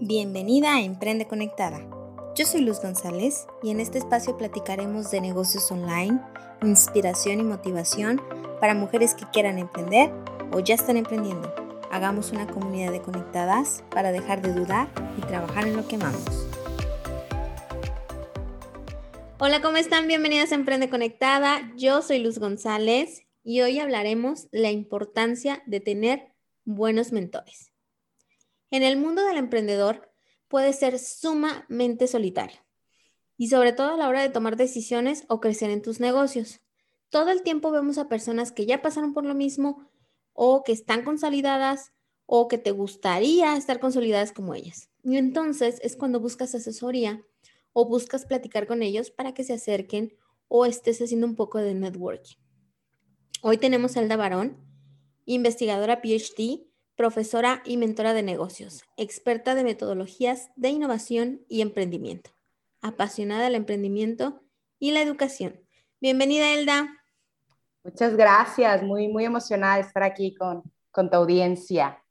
Bienvenida a Emprende Conectada. Yo soy Luz González y en este espacio platicaremos de negocios online, inspiración y motivación para mujeres que quieran emprender o ya están emprendiendo. Hagamos una comunidad de conectadas para dejar de dudar y trabajar en lo que amamos. Hola, ¿cómo están? Bienvenidas a Emprende Conectada. Yo soy Luz González y hoy hablaremos la importancia de tener buenos mentores. En el mundo del emprendedor puede ser sumamente solitario y sobre todo a la hora de tomar decisiones o crecer en tus negocios. Todo el tiempo vemos a personas que ya pasaron por lo mismo o que están consolidadas o que te gustaría estar consolidadas como ellas. Y entonces es cuando buscas asesoría o buscas platicar con ellos para que se acerquen o estés haciendo un poco de networking. Hoy tenemos a Elda Barón, investigadora PhD profesora y mentora de negocios, experta de metodologías de innovación y emprendimiento, apasionada del emprendimiento y la educación. Bienvenida, Elda. Muchas gracias, muy, muy emocionada de estar aquí con, con tu audiencia.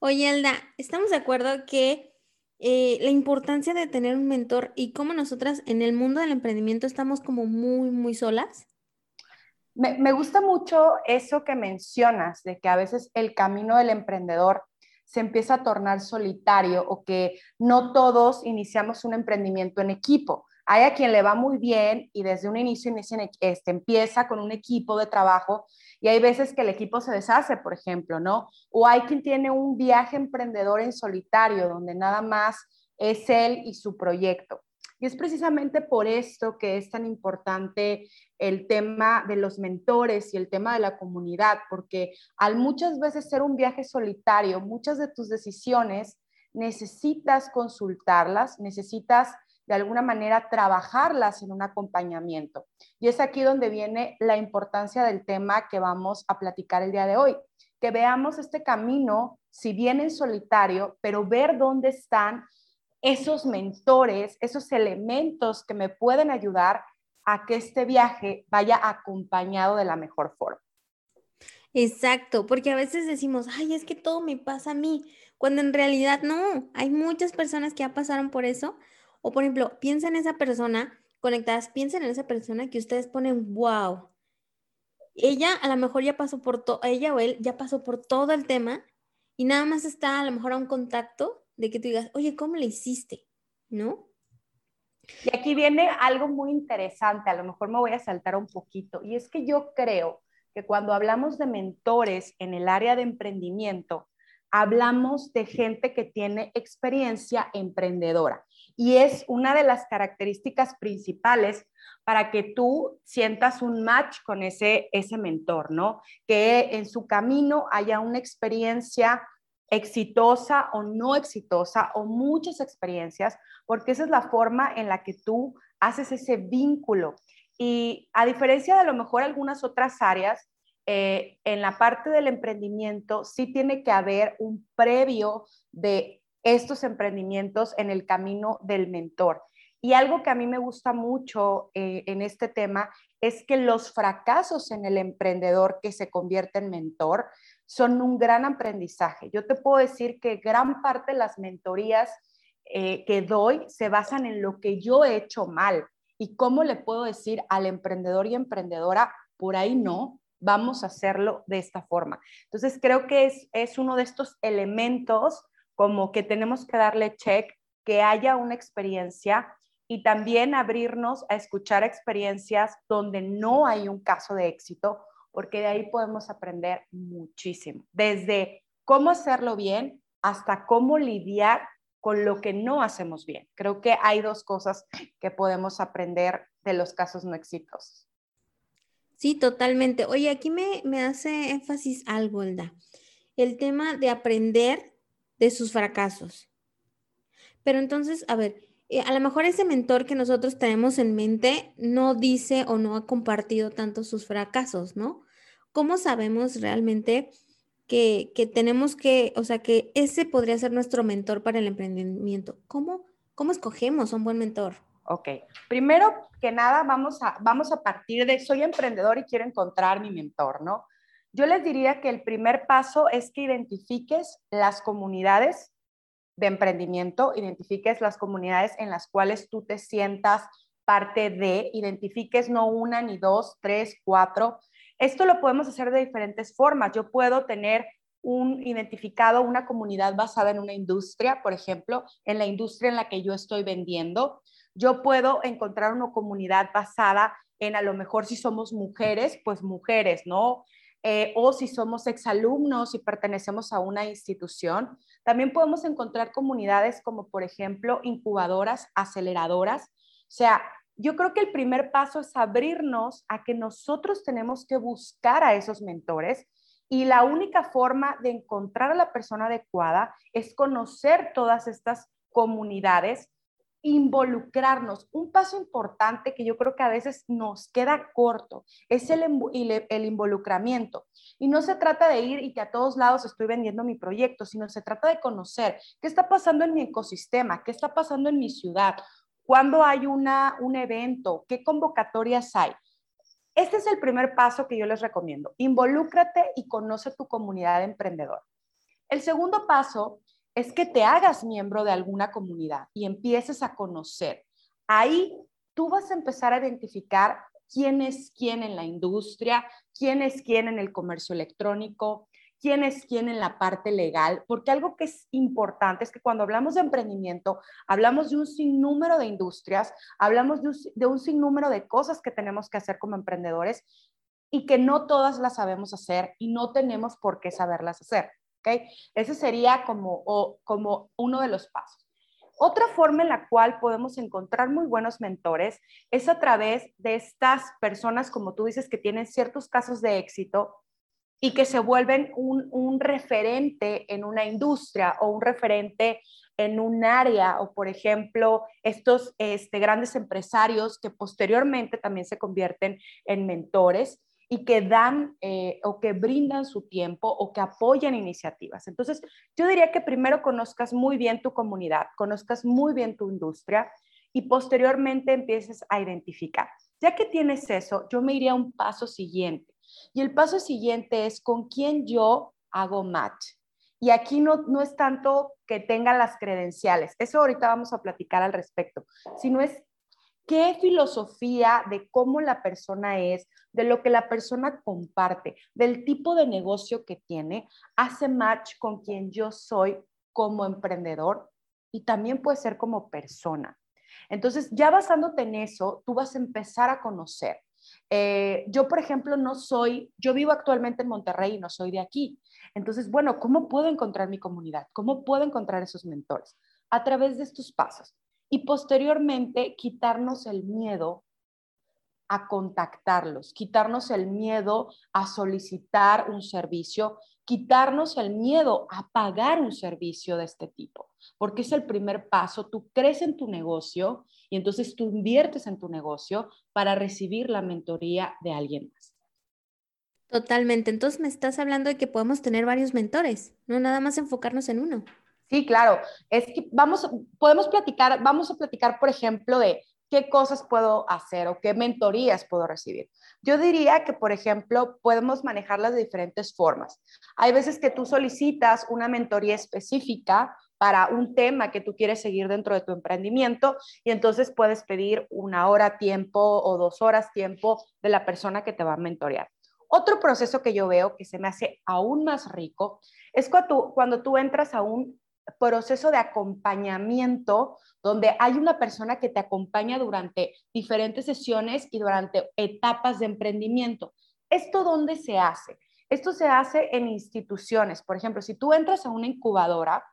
Oye, Elda, estamos de acuerdo que eh, la importancia de tener un mentor y cómo nosotras en el mundo del emprendimiento estamos como muy, muy solas. Me, gusta mucho eso que mencionas, de que a veces el camino del emprendedor se empieza a tornar solitario o que no todos iniciamos un emprendimiento en equipo. Hay a quien le va muy bien y desde un inicio este, empieza con un equipo de trabajo y hay veces que el equipo se deshace, por ejemplo, ¿no? O hay quien tiene un viaje emprendedor en solitario donde nada más es él y su proyecto. Y es precisamente por esto que es tan importante el tema de los mentores y el tema de la comunidad, porque al muchas veces ser un viaje solitario, muchas de tus decisiones necesitas consultarlas, necesitas de alguna manera trabajarlas en un acompañamiento. Y es aquí donde viene la importancia del tema que vamos a platicar el día de hoy, que veamos este camino, si bien en solitario, pero ver dónde están esos mentores, esos elementos que me pueden ayudar a que este viaje vaya acompañado de la mejor forma. Exacto, porque a veces decimos, ay, es que todo me pasa a mí, cuando en realidad no, hay muchas personas que ya pasaron por eso. O por ejemplo, piensa en esa persona, conectadas, piensen en esa persona que ustedes ponen, wow, ella a lo mejor ya pasó por todo, ella o él ya pasó por todo el tema y nada más está a lo mejor a un contacto de que tú digas, oye, ¿cómo le hiciste? ¿No? Y aquí viene algo muy interesante, a lo mejor me voy a saltar un poquito, y es que yo creo que cuando hablamos de mentores en el área de emprendimiento, hablamos de gente que tiene experiencia emprendedora. Y es una de las características principales para que tú sientas un match con ese, ese mentor, ¿no? Que en su camino haya una experiencia exitosa o no exitosa o muchas experiencias, porque esa es la forma en la que tú haces ese vínculo. Y a diferencia de a lo mejor algunas otras áreas, eh, en la parte del emprendimiento sí tiene que haber un previo de estos emprendimientos en el camino del mentor. Y algo que a mí me gusta mucho eh, en este tema es que los fracasos en el emprendedor que se convierte en mentor son un gran aprendizaje. Yo te puedo decir que gran parte de las mentorías eh, que doy se basan en lo que yo he hecho mal y cómo le puedo decir al emprendedor y emprendedora, por ahí no, vamos a hacerlo de esta forma. Entonces, creo que es, es uno de estos elementos como que tenemos que darle check, que haya una experiencia y también abrirnos a escuchar experiencias donde no hay un caso de éxito porque de ahí podemos aprender muchísimo, desde cómo hacerlo bien hasta cómo lidiar con lo que no hacemos bien. Creo que hay dos cosas que podemos aprender de los casos no exitosos. Sí, totalmente. Oye, aquí me, me hace énfasis algo, Elda. El tema de aprender de sus fracasos. Pero entonces, a ver, eh, a lo mejor ese mentor que nosotros tenemos en mente no dice o no ha compartido tanto sus fracasos, ¿no? ¿Cómo sabemos realmente que, tenemos que, o sea, que ese podría ser nuestro mentor para el emprendimiento? ¿Cómo, cómo escogemos un buen mentor? Ok, primero que nada vamos a, vamos a partir de, soy emprendedor y quiero encontrar mi mentor, ¿no? Yo les diría que el primer paso es que identifiques las comunidades de emprendimiento, identifiques las comunidades en las cuales tú te sientas parte de, identifiques no una, ni dos, tres, cuatro. Esto lo podemos hacer de diferentes formas. Yo puedo tener un identificado una comunidad basada en una industria, por ejemplo, en la industria en la que yo estoy vendiendo. Yo puedo encontrar una comunidad basada en a lo mejor si somos mujeres, pues mujeres, ¿no? Eh, o si somos exalumnos y pertenecemos a una institución. También podemos encontrar comunidades como, por ejemplo, incubadoras, aceleradoras. O sea, yo creo que el primer paso es abrirnos a que nosotros tenemos que buscar a esos mentores y la única forma de encontrar a la persona adecuada es conocer todas estas comunidades, involucrarnos. Un paso importante que yo creo que a veces nos queda corto es el, involucramiento. Y no se trata de ir y que a todos lados estoy vendiendo mi proyecto, sino se trata de conocer qué está pasando en mi ecosistema, qué está pasando en mi ciudad, cuándo hay una, un evento, qué convocatorias hay. Este es el primer paso que yo les recomiendo. Involúcrate y conoce tu comunidad emprendedora. El segundo paso es que te hagas miembro de alguna comunidad y empieces a conocer. Ahí tú vas a empezar a identificar quién es quién en la industria, quién es quién en el comercio electrónico, quién es quién en la parte legal, porque algo que es importante es que cuando hablamos de emprendimiento, hablamos de un sinnúmero de industrias, hablamos de un, sinnúmero de cosas que tenemos que hacer como emprendedores y que no todas las sabemos hacer y no tenemos por qué saberlas hacer. ¿okay? Ese sería como, como uno de los pasos. Otra forma en la cual podemos encontrar muy buenos mentores es a través de estas personas, como tú dices, que tienen ciertos casos de éxito y que se vuelven un, referente en una industria o un referente en un área o, por ejemplo, estos este, grandes empresarios que posteriormente también se convierten en mentores y que dan eh, o que brindan su tiempo o que apoyan iniciativas. Entonces, yo diría que primero conozcas muy bien tu comunidad, conozcas muy bien tu industria y posteriormente empieces a identificar. Ya que tienes eso, yo me iría a un paso siguiente y el paso siguiente es con quién yo hago match. Y aquí no, no es tanto que tenga las credenciales, eso ahorita vamos a platicar al respecto, sino es qué filosofía de cómo la persona es, de lo que la persona comparte, del tipo de negocio que tiene, hace match con quien yo soy como emprendedor y también puede ser como persona. Entonces, ya basándote en eso, tú vas a empezar a conocer eh, yo, por ejemplo, no soy, yo vivo actualmente en Monterrey y no soy de aquí. Entonces, bueno, ¿cómo puedo encontrar mi comunidad? ¿Cómo puedo encontrar esos mentores? A través de estos pasos. Y posteriormente, quitarnos el miedo a contactarlos, quitarnos el miedo a solicitar un servicio, quitarnos el miedo a pagar un servicio de este tipo, porque es el primer paso. Tú crees en tu negocio y entonces tú inviertes en tu negocio para recibir la mentoría de alguien más. Totalmente. Entonces me estás hablando de que podemos tener varios mentores, no nada más enfocarnos en uno. Sí, claro. Es que vamos, podemos platicar, vamos a platicar, por ejemplo, de qué cosas puedo hacer o qué mentorías puedo recibir. Yo diría que, por ejemplo, podemos manejarlas de diferentes formas. Hay veces que tú solicitas una mentoría específica para un tema que tú quieres seguir dentro de tu emprendimiento y entonces puedes pedir una hora tiempo o dos horas tiempo de la persona que te va a mentorear. Otro proceso que yo veo que se me hace aún más rico es cuando tú, cuando tú entras a un proceso de acompañamiento donde hay una persona que te acompaña durante diferentes sesiones y durante etapas de emprendimiento. ¿Esto dónde se hace? Esto se hace en instituciones. Por ejemplo, si tú entras a una incubadora,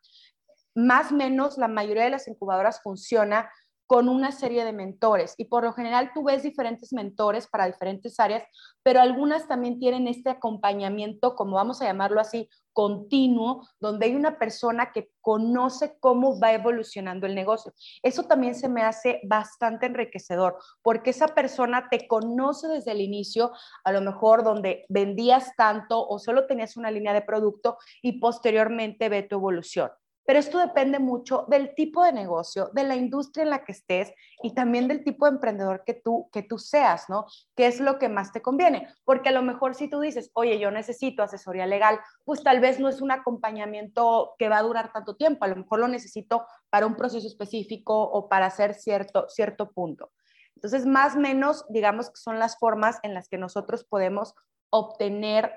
más o menos la mayoría de las incubadoras funciona con una serie de mentores y por lo general tú ves diferentes mentores para diferentes áreas, pero algunas también tienen este acompañamiento, como vamos a llamarlo así, continuo, donde hay una persona que conoce cómo va evolucionando el negocio. Eso también se me hace bastante enriquecedor, porque esa persona te conoce desde el inicio, a lo mejor donde vendías tanto o solo tenías una línea de producto y posteriormente ve tu evolución. Pero esto depende mucho del tipo de negocio, de la industria en la que estés y también del tipo de emprendedor que tú, que tú seas, ¿no? ¿Qué es lo que más te conviene? Porque a lo mejor si tú dices, oye, yo necesito asesoría legal, pues tal vez no es un acompañamiento que va a durar tanto tiempo, a lo mejor lo necesito para un proceso específico o para hacer cierto, cierto punto. Entonces, más o menos, digamos que son las formas en las que nosotros podemos obtener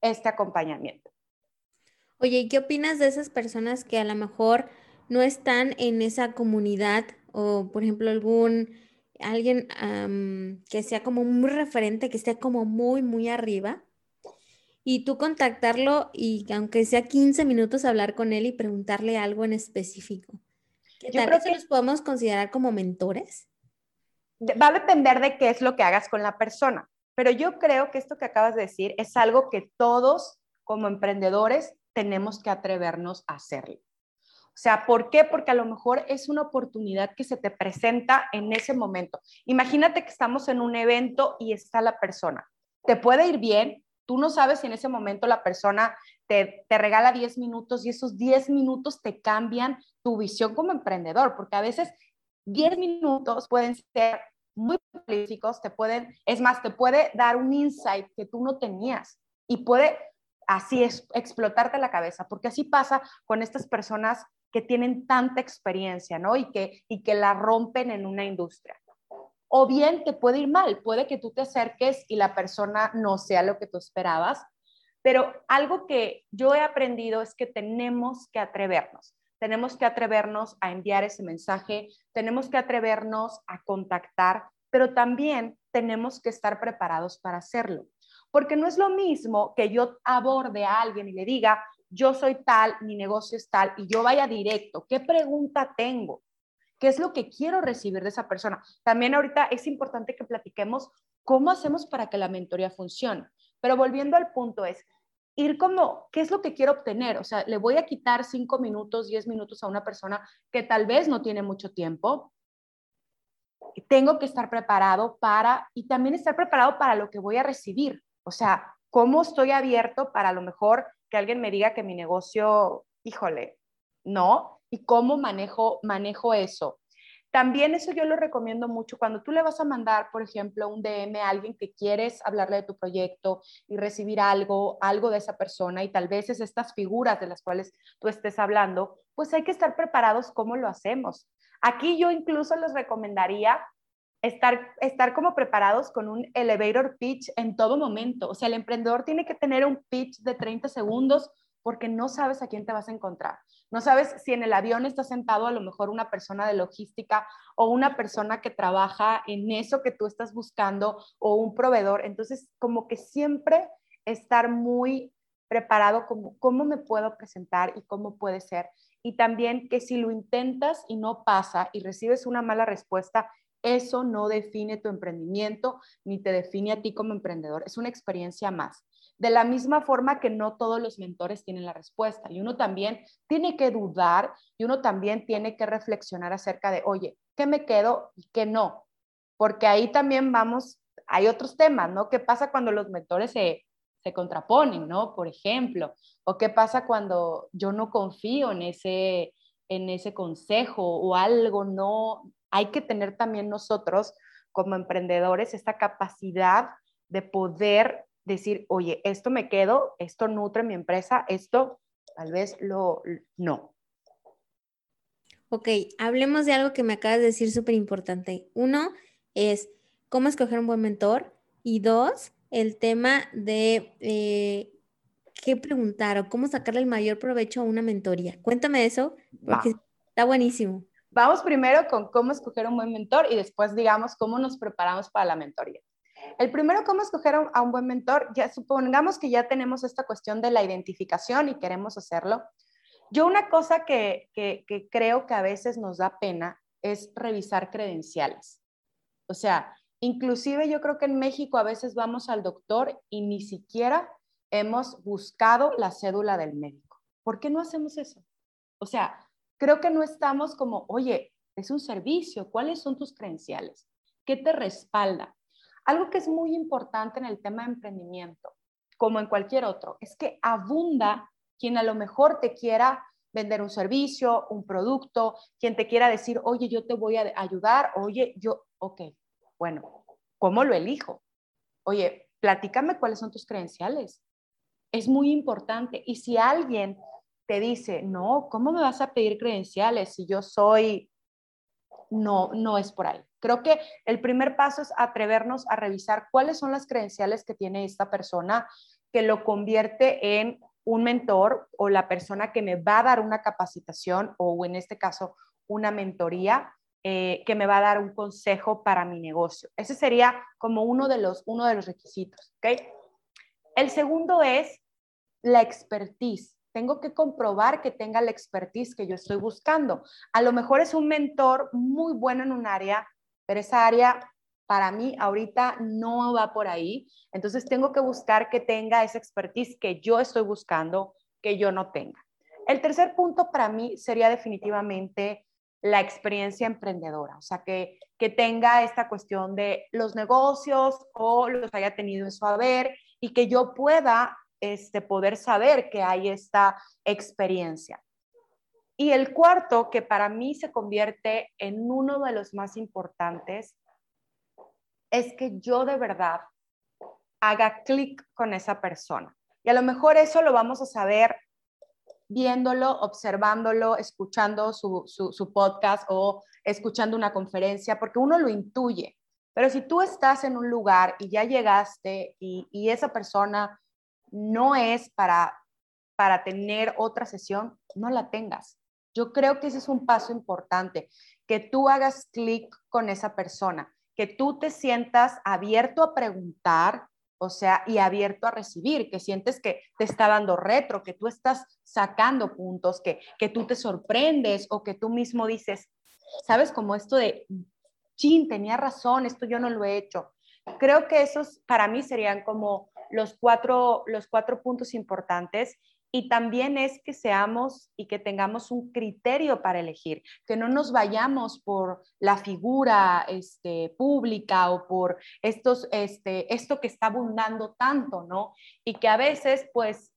este acompañamiento. Oye, ¿y qué opinas de esas personas que a lo mejor no están en esa comunidad o, por ejemplo, algún alguien que sea como muy referente, que esté como muy, muy arriba? Y tú contactarlo y aunque sea 15 minutos hablar con él y preguntarle algo en específico. ¿Qué tal? ¿Eso los podemos considerar como mentores? Va a depender de qué es lo que hagas con la persona, pero yo creo que esto que acabas de decir es algo que todos como emprendedores tenemos que atrevernos a hacerlo. O sea, ¿por qué? Porque a lo mejor es una oportunidad que se te presenta en ese momento. Imagínate que estamos en un evento y está la persona. Te puede ir bien, tú no sabes si en ese momento la persona te, te regala 10 minutos y esos 10 minutos te cambian tu visión como emprendedor, porque a veces 10 minutos pueden ser muy prolíficos, te pueden, es más, te puede dar un insight que tú no tenías y puede así es explotarte la cabeza, porque así pasa con estas personas que tienen tanta experiencia, ¿no? Y que, y que la rompen en una industria. O bien te puede ir mal, puede que tú te acerques y la persona no sea lo que tú esperabas, pero algo que yo he aprendido es que tenemos que atrevernos, tenemos que atrevernos a enviar ese mensaje, tenemos que atrevernos a contactar, pero también tenemos que estar preparados para hacerlo. Porque no es lo mismo que yo aborde a alguien y le diga, yo soy tal, mi negocio es tal, y yo vaya directo. ¿Qué pregunta tengo? ¿Qué es lo que quiero recibir de esa persona? También ahorita es importante que platiquemos cómo hacemos para que la mentoría funcione. Pero volviendo al punto es, ir como, ¿qué es lo que quiero obtener? O sea, le voy a quitar cinco minutos, diez minutos a una persona que tal vez no tiene mucho tiempo. Tengo que estar preparado para, y también estar preparado para lo que voy a recibir. O sea, ¿cómo estoy abierto para a lo mejor que alguien me diga que mi negocio, híjole, no? ¿Y cómo manejo, manejo eso? También eso yo lo recomiendo mucho cuando tú le vas a mandar, por ejemplo, un DM a alguien que quieres hablarle de tu proyecto y recibir algo, algo de esa persona y tal vez es estas figuras de las cuales tú estés hablando, pues hay que estar preparados cómo lo hacemos. Aquí yo incluso les recomendaría estar, estar como preparados con un elevator pitch en todo momento. O sea, el emprendedor tiene que tener un pitch de 30 segundos porque no sabes a quién te vas a encontrar. No sabes si en el avión está sentado a lo mejor una persona de logística o una persona que trabaja en eso que tú estás buscando o un proveedor. Entonces, como que siempre estar muy preparado como cómo me puedo presentar y cómo puede ser. Y también que si lo intentas y no pasa y recibes una mala respuesta, eso no define tu emprendimiento ni te define a ti como emprendedor. Es una experiencia más. De la misma forma que no todos los mentores tienen la respuesta y uno también tiene que dudar y uno también tiene que reflexionar acerca de, oye, ¿qué me quedo y qué no? Porque ahí también vamos, hay otros temas, ¿no? ¿Qué pasa cuando los mentores se, se contraponen, ¿no? Por ejemplo, o qué pasa cuando yo no confío en ese, en ese consejo o algo no, hay que tener también nosotros como emprendedores esta capacidad de poder decir, oye, esto me quedo, esto nutre mi empresa, esto tal vez lo no. Ok, hablemos de algo que me acabas de decir súper importante. Uno es cómo escoger un buen mentor y dos, el tema de eh, qué preguntar o cómo sacarle el mayor provecho a una mentoría. Cuéntame eso porque está buenísimo. Vamos primero con cómo escoger un buen mentor y después digamos cómo nos preparamos para la mentoría. El primero, cómo escoger a un buen mentor, ya supongamos que ya tenemos esta cuestión de la identificación y queremos hacerlo. Yo una cosa que, que, que creo que a veces nos da pena es revisar credenciales. O sea, inclusive yo creo que en México a veces vamos al doctor y ni siquiera hemos buscado la cédula del médico. ¿Por qué no hacemos eso? O sea, creo que no estamos como, oye, es un servicio, ¿cuáles son tus credenciales? ¿Qué te respalda? Algo que es muy importante en el tema de emprendimiento, como en cualquier otro, es que abunda quien a lo mejor te quiera vender un servicio, un producto, quien te quiera decir, oye, yo te voy a ayudar, oye, yo, ok, bueno, ¿cómo lo elijo? Oye, platícame cuáles son tus credenciales. Es muy importante. Y si alguien te dice, no, ¿cómo me vas a pedir credenciales si yo soy, no, no es por ahí. Creo que el primer paso es atrevernos a revisar cuáles son las credenciales que tiene esta persona que lo convierte en un mentor o la persona que me va a dar una capacitación o en este caso una mentoría eh, que me va a dar un consejo para mi negocio. Ese sería como uno de los, uno de los requisitos. ¿okay? El segundo es la expertise. Tengo que comprobar que tenga la expertise que yo estoy buscando. A lo mejor es un mentor muy bueno en un área, pero esa área para mí ahorita no va por ahí. Entonces tengo que buscar que tenga esa expertise que yo estoy buscando, que yo no tenga. El tercer punto para mí sería definitivamente la experiencia emprendedora, o sea, que, que tenga esta cuestión de los negocios o los haya tenido en su haber y que yo pueda este, poder saber que hay esta experiencia. Y el cuarto, que para mí se convierte en uno de los más importantes, es que yo de verdad haga clic con esa persona. Y a lo mejor eso lo vamos a saber viéndolo, observándolo, escuchando su, podcast o escuchando una conferencia, porque uno lo intuye. Pero si tú estás en un lugar y ya llegaste y esa persona no es para, para tener otra sesión, no la tengas. Yo creo que ese es un paso importante, que tú hagas clic con esa persona que tú te sientas abierto a preguntar, o sea, y abierto a recibir, que sientes que te está dando retro, que tú estás sacando puntos, que, que tú te sorprendes o que tú mismo dices, sabes, como esto de, chin, tenía razón, esto yo no lo he hecho. Creo que esos para mí serían como los cuatro, los cuatro puntos importantes y también es que seamos y que tengamos un criterio para elegir, que no nos vayamos por la figura este, pública o por estos, este, esto que está abundando tanto, ¿no? Y que a veces, pues,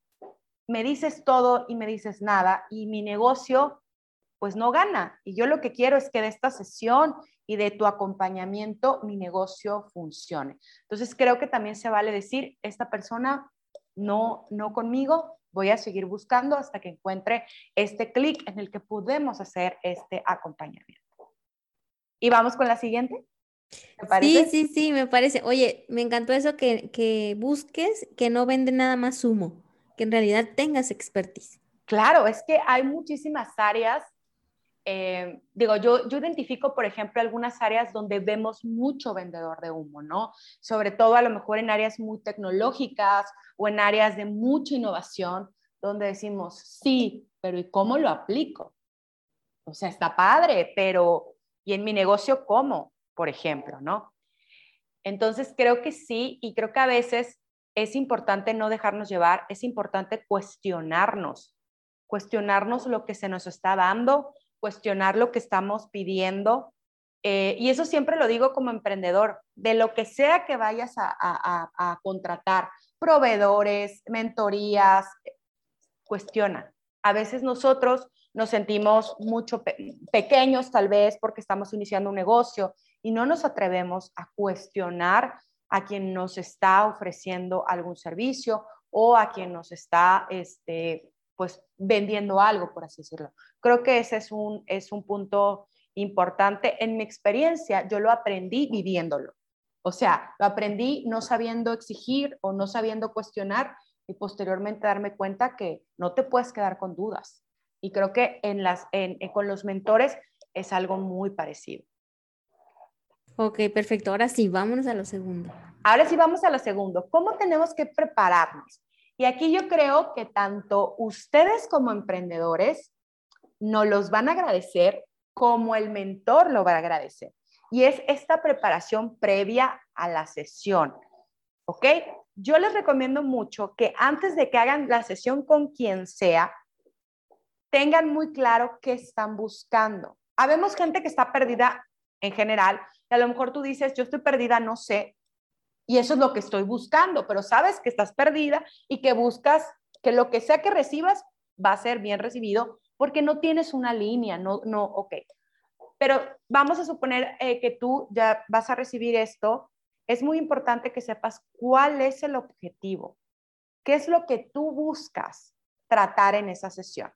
me dices todo y me dices nada y mi negocio, pues, no gana. Y yo lo que quiero es que de esta sesión y de tu acompañamiento mi negocio funcione. Entonces, creo que también se vale decir, esta persona no, no conmigo, voy a seguir buscando hasta que encuentre este clic en el que podemos hacer este acompañamiento. Y vamos con la siguiente. Sí, sí, sí, me parece. Oye, me encantó eso que, que busques, que no vende nada más humo, que en realidad tengas expertise. Claro, es que hay muchísimas áreas eh, digo, yo, yo identifico, por ejemplo, algunas áreas donde vemos mucho vendedor de humo, ¿no? Sobre todo a lo mejor en áreas muy tecnológicas o en áreas de mucha innovación, donde decimos, sí, pero ¿y cómo lo aplico? O sea, está padre, pero ¿y en mi negocio cómo? Por ejemplo, ¿no? Entonces, creo que sí, y creo que a veces es importante no dejarnos llevar, es importante cuestionarnos, cuestionarnos lo que se nos está dando, cuestionar lo que estamos pidiendo. Eh, y eso siempre lo digo como emprendedor, de lo que sea que vayas a, contratar, proveedores, mentorías, cuestiona. A veces nosotros nos sentimos mucho pequeños tal vez porque estamos iniciando un negocio y no nos atrevemos a cuestionar a quien nos está ofreciendo algún servicio o a quien nos está este, pues vendiendo algo, por así decirlo. Creo que ese es un, es un punto importante. En mi experiencia, yo lo aprendí viviéndolo. O sea, lo aprendí no sabiendo exigir o no sabiendo cuestionar y posteriormente darme cuenta que no te puedes quedar con dudas. Y creo que en las, en, con los mentores es algo muy parecido. Ok, perfecto. Ahora sí, vámonos a lo segundo. Ahora sí, vamos a lo segundo. ¿Cómo tenemos que prepararnos? Y aquí yo creo que tanto ustedes como emprendedores nos los van a agradecer como el mentor lo va a agradecer. Y es esta preparación previa a la sesión. ¿Ok? Yo les recomiendo mucho que antes de que hagan la sesión con quien sea, tengan muy claro qué están buscando. Habemos gente que está perdida en general, y a lo mejor tú dices, yo estoy perdida, no sé, y eso es lo que estoy buscando, pero sabes que estás perdida y que buscas que lo que sea que recibas va a ser bien recibido porque no tienes una línea, no, no, ok. Pero vamos a suponer eh, que tú ya vas a recibir esto. Es muy importante que sepas cuál es el objetivo, qué es lo que tú buscas tratar en esa sesión.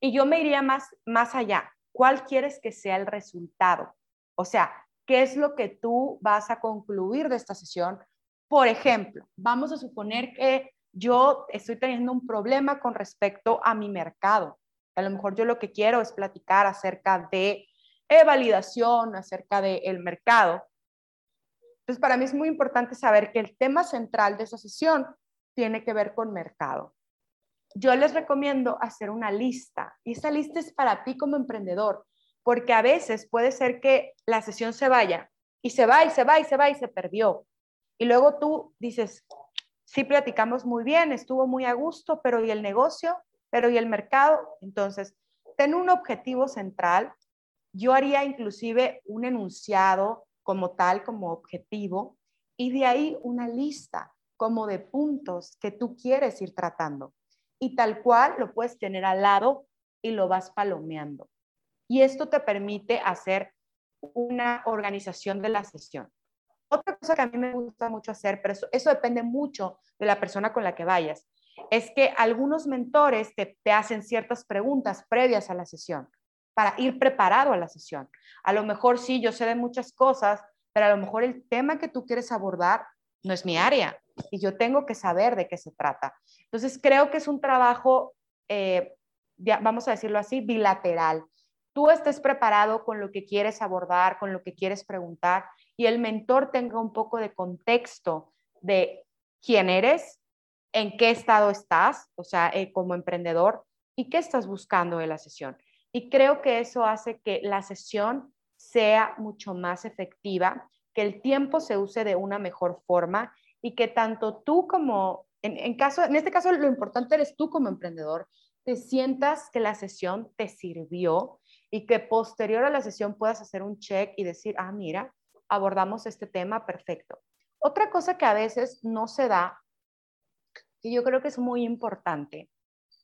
Y yo me iría más, más allá. ¿Cuál quieres que sea el resultado? O sea, ¿qué es lo que tú vas a concluir de esta sesión? Por ejemplo, vamos a suponer que yo estoy teniendo un problema con respecto a mi mercado. A lo mejor yo lo que quiero es platicar acerca de validación, acerca del mercado. Entonces, para mí es muy importante saber que el tema central de esa sesión tiene que ver con mercado. Yo les recomiendo hacer una lista y esa lista es para ti como emprendedor, porque a veces puede ser que la sesión se vaya y se va y se va y se va y se perdió. Y luego tú dices, sí platicamos muy bien, estuvo muy a gusto, pero ¿y el negocio? ¿Pero y el mercado? Entonces, ten un objetivo central. Yo haría inclusive un enunciado como tal, como objetivo, y de ahí una lista como de puntos que tú quieres ir tratando. Y tal cual lo puedes tener al lado y lo vas palomeando. Y esto te permite hacer una organización de la sesión. Otra cosa que a mí me gusta mucho hacer, pero eso, depende mucho de la persona con la que vayas, es que algunos mentores te, te hacen ciertas preguntas previas a la sesión para ir preparado a la sesión. A lo mejor sí, yo sé de muchas cosas, pero a lo mejor el tema que tú quieres abordar no es mi área y yo tengo que saber de qué se trata. Entonces, creo que es un trabajo, eh, vamos a decirlo así, bilateral. Tú estés preparado con lo que quieres abordar, con lo que quieres preguntar y el mentor tenga un poco de contexto de quién eres, en qué estado estás, o sea, eh, como emprendedor, y qué estás buscando de la sesión. Y creo que eso hace que la sesión sea mucho más efectiva, que el tiempo se use de una mejor forma y que tanto tú como, en, caso, en este caso lo importante eres tú como emprendedor, te sientas que la sesión te sirvió y que posterior a la sesión puedas hacer un check y decir, ah, mira, abordamos este tema, perfecto. Otra cosa que a veces no se da, y yo creo que es muy importante,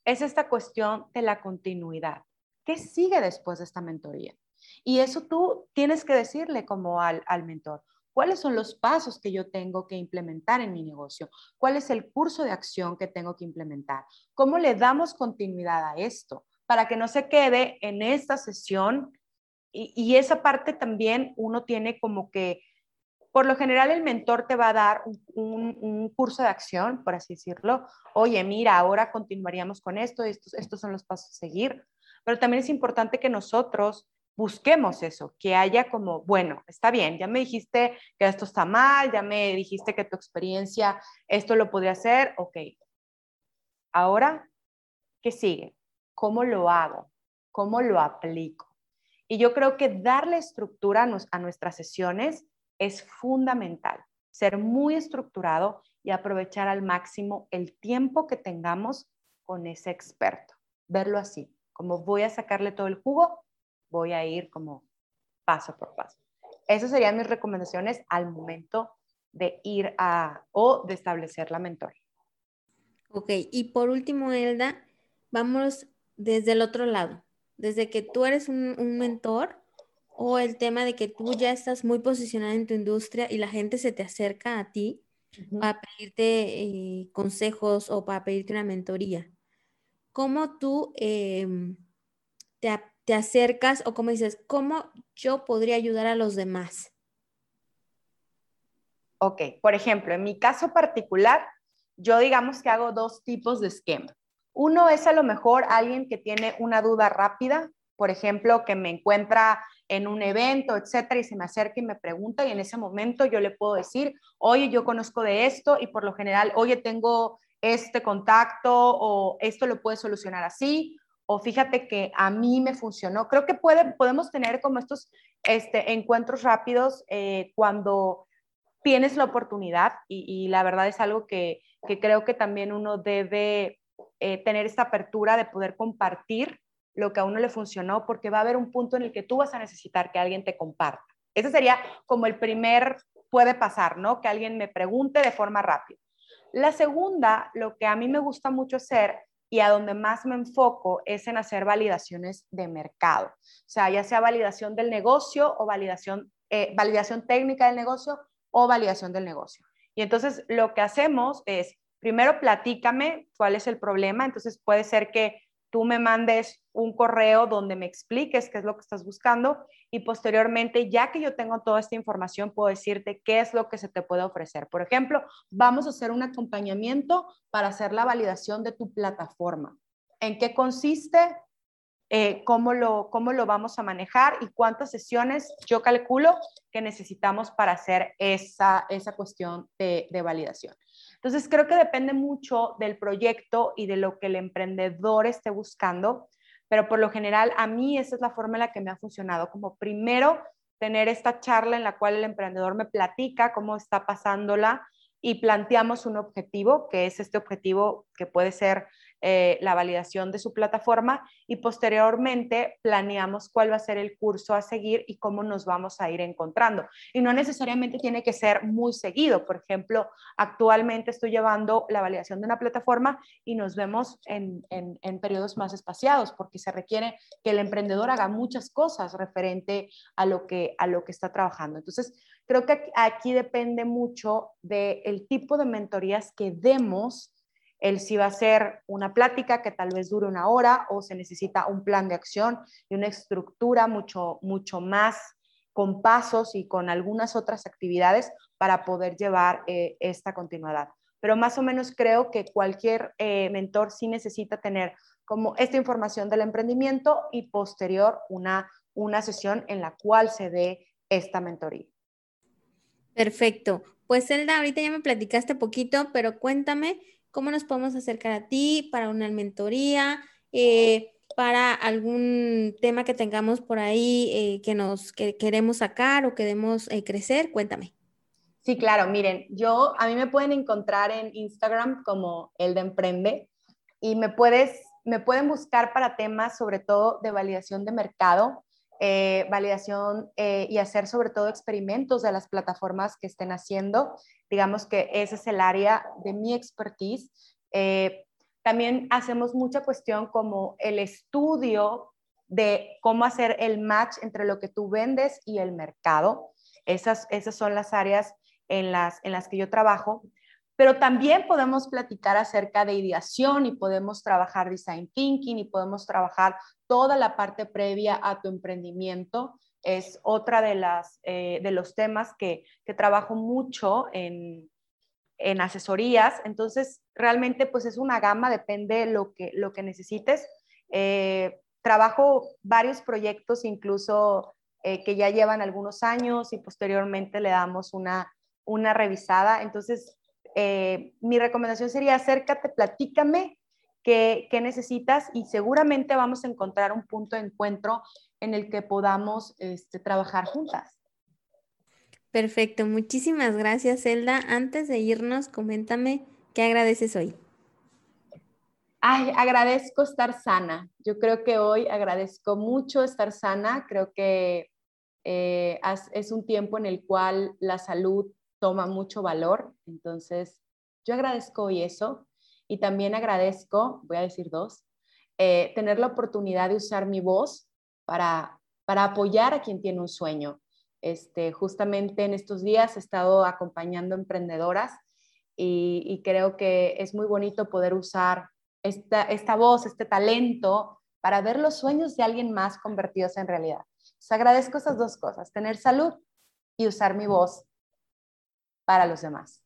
es esta cuestión de la continuidad. ¿Qué sigue después de esta mentoría? Y eso tú tienes que decirle como al, al mentor, ¿cuáles son los pasos que yo tengo que implementar en mi negocio? ¿Cuál es el curso de acción que tengo que implementar? ¿Cómo le damos continuidad a esto? Para que no se quede en esta sesión y, esa parte también uno tiene como que, por lo general el mentor te va a dar un, curso de acción, por así decirlo. Oye, mira, ahora continuaríamos con esto, estos, estos son los pasos a seguir. Pero también es importante que nosotros busquemos eso, que haya como, bueno, está bien, ya me dijiste que esto está mal, ya me dijiste que tu experiencia esto lo podría hacer, ok. Ahora, ¿qué sigue? ¿Cómo lo hago? ¿Cómo lo aplico? Y yo creo que darle estructura a, nuestras sesiones es fundamental, ser muy estructurado y aprovechar al máximo el tiempo que tengamos con ese experto. Verlo así, como voy a sacarle todo el jugo, voy a ir como paso por paso. Esas serían mis recomendaciones al momento de ir a o de establecer la mentoría. Ok, y por último, Elda, vamos desde el otro lado desde que tú eres un, mentor o el tema de que tú ya estás muy posicionada en tu industria y la gente se te acerca a ti para pedirte eh, consejos o para pedirte una mentoría. ¿Cómo tú em, te, te, acercas o cómo dices, cómo yo podría ayudar a los demás? Ok, por ejemplo, en mi caso particular, yo digamos que hago dos tipos de esquema. Uno es a lo mejor alguien que tiene una duda rápida, por ejemplo, que me encuentra en un evento, etcétera, y se me acerca y me pregunta, y en ese momento yo le puedo decir, oye, yo conozco de esto, y por lo general, oye, tengo este contacto, o esto lo puedes solucionar así, o fíjate que a mí me funcionó. Creo que puede, podemos tener como estos este, encuentros rápidos eh, cuando tienes la oportunidad, y, la verdad es algo que creo que también uno debe eh, tener esta apertura de poder compartir lo que a uno le funcionó, porque va a haber un punto en el que tú vas a necesitar que alguien te comparta. Ese sería como el primer, puede pasar, ¿no? Que alguien me pregunte de forma rápida. La segunda, lo que a mí me gusta mucho hacer y a donde más me enfoco es en hacer validaciones de mercado. O sea, ya sea validación del negocio o validación, eh, validación técnica del negocio o validación del negocio. Y entonces lo que hacemos es, primero platícame cuál es el problema. Entonces puede ser que tú me mandes un correo donde me expliques qué es lo que estás buscando y posteriormente, ya que yo tengo toda esta información, puedo decirte qué es lo que se te puede ofrecer. Por ejemplo, vamos a hacer un acompañamiento para hacer la validación de tu plataforma. ¿En qué consiste? Eh, cómo, lo, cómo lo vamos a manejar y cuántas sesiones yo calculo que necesitamos para hacer esa, esa cuestión de, de validación. Entonces, creo que depende mucho del proyecto y de lo que el emprendedor esté buscando, pero por lo general a mí esa es la forma en la que me ha funcionado, como primero tener esta charla en la cual el emprendedor me platica cómo está pasándola y planteamos un objetivo, que es este objetivo que puede ser eh, la validación de su plataforma y posteriormente planeamos cuál va a ser el curso a seguir y cómo nos vamos a ir encontrando. Y no necesariamente tiene que ser muy seguido. Por ejemplo, actualmente estoy llevando la validación de una plataforma y nos vemos en, en periodos más espaciados porque se requiere que el emprendedor haga muchas cosas referente a lo que, a lo que está trabajando. Entonces, creo que aquí depende mucho del tipo de mentorías que demos el si va a ser una plática que tal vez dure una hora o se necesita un plan de acción y una estructura mucho, mucho más con pasos y con algunas otras actividades para poder llevar eh, esta continuidad. Pero más o menos creo que cualquier eh, mentor sí necesita tener como esta información del emprendimiento y posterior una, una sesión en la cual se dé esta mentoría. Perfecto. Pues Zelda, ahorita ya me platicaste poquito, pero cuéntame cómo nos podemos acercar a ti para una mentoría, eh, para algún tema que tengamos por ahí eh, que nos queremos sacar o queremos eh, crecer. Cuéntame. Sí, claro, miren, yo a mí me pueden encontrar en Instagram como el de emprende y me puedes me pueden buscar para temas sobre todo de validación de mercado, validación y hacer sobre todo experimentos de las plataformas que estén haciendo Digamos que ese es el área de mi expertise. Eh, también hacemos mucha cuestión como el estudio de cómo hacer el match entre lo que tú vendes y el mercado. Esas, esas son las áreas en las, en las que yo trabajo. Pero también podemos platicar acerca de ideación y podemos trabajar design thinking y podemos trabajar toda la parte previa a tu emprendimiento es otra de, las, eh, de los temas que, trabajo mucho en, asesorías. Entonces, realmente pues es una gama, depende lo que, lo que necesites. Eh, trabajo varios proyectos, incluso eh, que ya llevan algunos años y posteriormente le damos una, una revisada. Entonces, mi recomendación sería acércate, platícame qué, qué necesitas y seguramente vamos a encontrar un punto de encuentro en el que podamos este, trabajar juntas. Perfecto, muchísimas gracias, Zelda. Antes de irnos, coméntame qué agradeces hoy. Ay, agradezco estar sana. Yo creo que hoy agradezco mucho estar sana. Creo que eh, es un tiempo en el cual la salud toma mucho valor. Entonces, yo agradezco hoy eso. Y también agradezco, voy a decir dos, eh, tener la oportunidad de usar mi voz para, para apoyar a quien tiene un sueño. Este, justamente en estos días he estado acompañando emprendedoras y, creo que es muy bonito poder usar esta, esta, voz, este talento para ver los sueños de alguien más convertidos en realidad. Les agradezco esas dos cosas, tener salud y usar mi voz para los demás.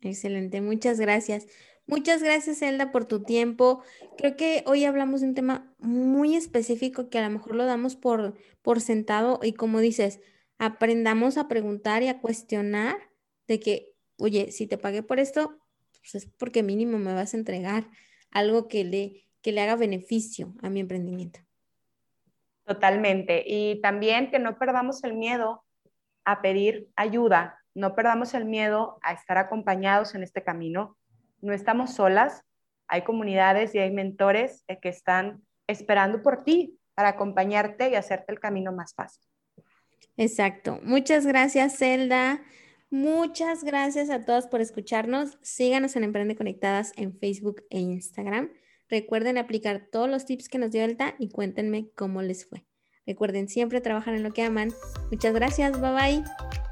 Excelente, muchas gracias. Muchas gracias, Elda, por tu tiempo. Creo que hoy hablamos de un tema muy específico que a lo mejor lo damos por, por sentado y como dices, aprendamos a preguntar y a cuestionar de que, oye, si te pagué por esto, pues es porque mínimo me vas a entregar algo que le, que le haga beneficio a mi emprendimiento. Totalmente. Y también que no perdamos el miedo a pedir ayuda, no perdamos el miedo a estar acompañados en este camino no estamos solas, hay comunidades y hay mentores eh, que están esperando por ti para acompañarte y hacerte el camino más fácil. Exacto. Muchas gracias, Zelda. Muchas gracias a todas por escucharnos. Síganos en Emprende Conectadas en Facebook e Instagram. Recuerden aplicar todos los tips que nos dio Elta y cuéntenme cómo les fue. Recuerden siempre trabajar en lo que aman. Muchas gracias, bye bye.